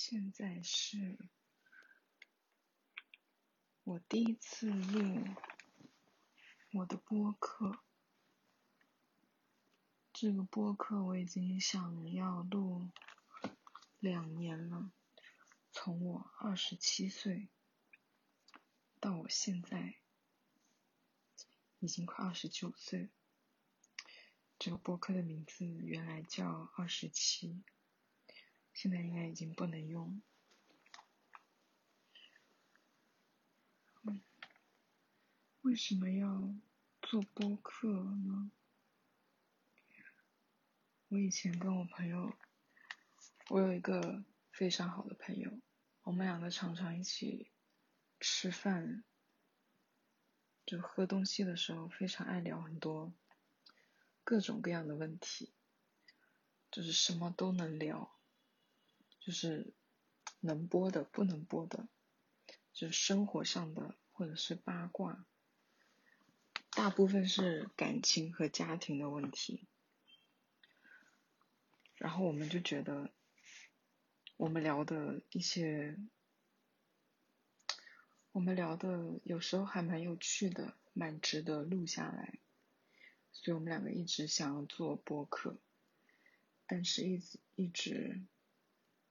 现在是我第一次录我的播客。这个播客我已经想要录两年了，从我二十七岁到我现在已经快二十九岁。这个播客的名字原来叫二十七。现在应该已经不能用。嗯，为什么要做播客呢？我以前跟我朋友，我有一个非常好的朋友，我们两个常常一起吃饭，就喝东西的时候，非常爱聊很多各种各样的问题，就是什么都能聊。就是能播的，不能播的，就是生活上的或者是八卦，大部分是感情和家庭的问题。然后我们就觉得，我们聊的一些，我们聊的有时候还蛮有趣的，蛮值得录下来。所以我们两个一直想要做播客，但是一直一直。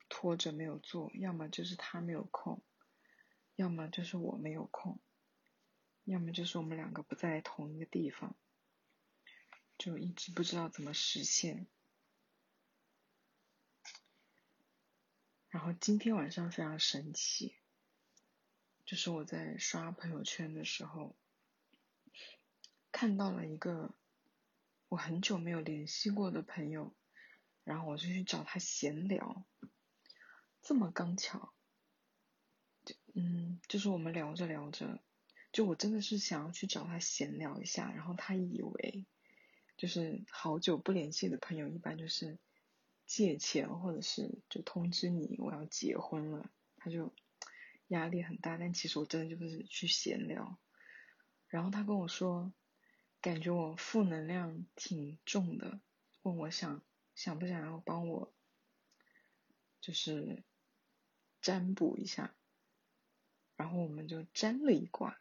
拖着没有做，要么就是他没有空，要么就是我没有空，要么就是我们两个不在同一个地方，就一直不知道怎么实现。然后今天晚上非常神奇，就是我在刷朋友圈的时候，看到了一个我很久没有联系过的朋友，然后我就去找他闲聊。这么刚巧，就嗯，就是我们聊着聊着，就我真的是想要去找他闲聊一下，然后他以为，就是好久不联系的朋友，一般就是借钱或者是就通知你我要结婚了，他就压力很大。但其实我真的就是去闲聊，然后他跟我说，感觉我负能量挺重的，问我想想不想要帮我，就是。占卜一下，然后我们就占了一卦。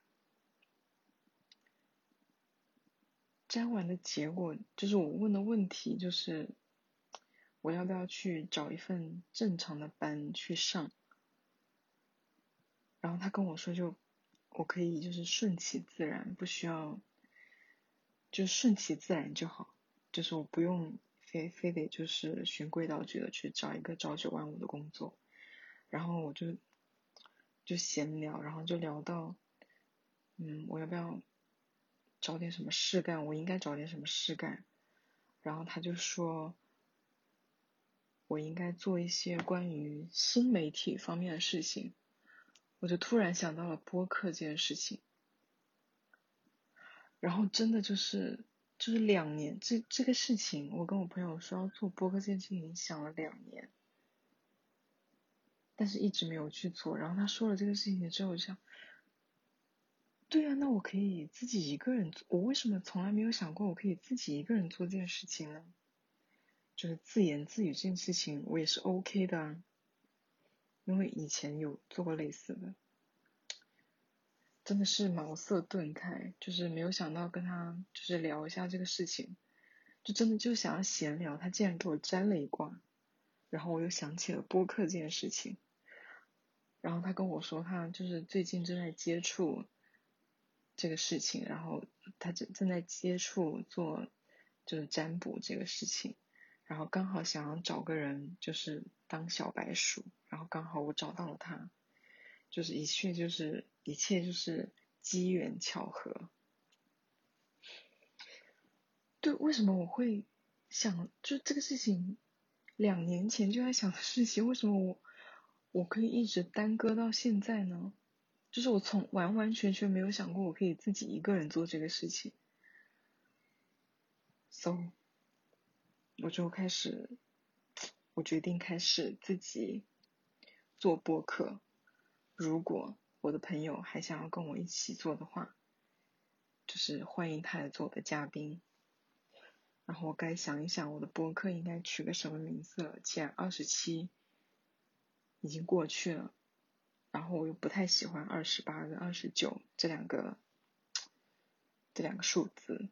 占完的结果就是我问的问题，就是我要不要去找一份正常的班去上？然后他跟我说，就我可以就是顺其自然，不需要，就顺其自然就好，就是我不用非非得就是循规蹈矩的去找一个朝九晚五的工作。然后我就就闲聊，然后就聊到，嗯，我要不要找点什么事干？我应该找点什么事干？然后他就说，我应该做一些关于新媒体方面的事情。我就突然想到了播客这件事情。然后真的就是就是两年，这这个事情，我跟我朋友说要做播客这件事情，想了两年。但是一直没有去做，然后他说了这个事情之后，我想，对啊，那我可以自己一个人做，我为什么从来没有想过我可以自己一个人做这件事情呢？就是自言自语这件事情，我也是 OK 的，因为以前有做过类似的，真的是茅塞顿开，就是没有想到跟他就是聊一下这个事情，就真的就想要闲聊，他竟然给我占了一卦，然后我又想起了播客这件事情。然后他跟我说，他就是最近正在接触这个事情，然后他正正在接触做就是占卜这个事情，然后刚好想要找个人就是当小白鼠，然后刚好我找到了他，就是一切就是一切就是机缘巧合。对，为什么我会想就这个事情两年前就在想的事情，为什么我？我可以一直耽搁到现在呢，就是我从完完全全没有想过我可以自己一个人做这个事情，so 我就开始，我决定开始自己做播客。如果我的朋友还想要跟我一起做的话，就是欢迎他来做我的嘉宾。然后我该想一想我的播客应该取个什么名字了，既然二十七。已经过去了，然后我又不太喜欢二十八跟二十九这两个这两个数字，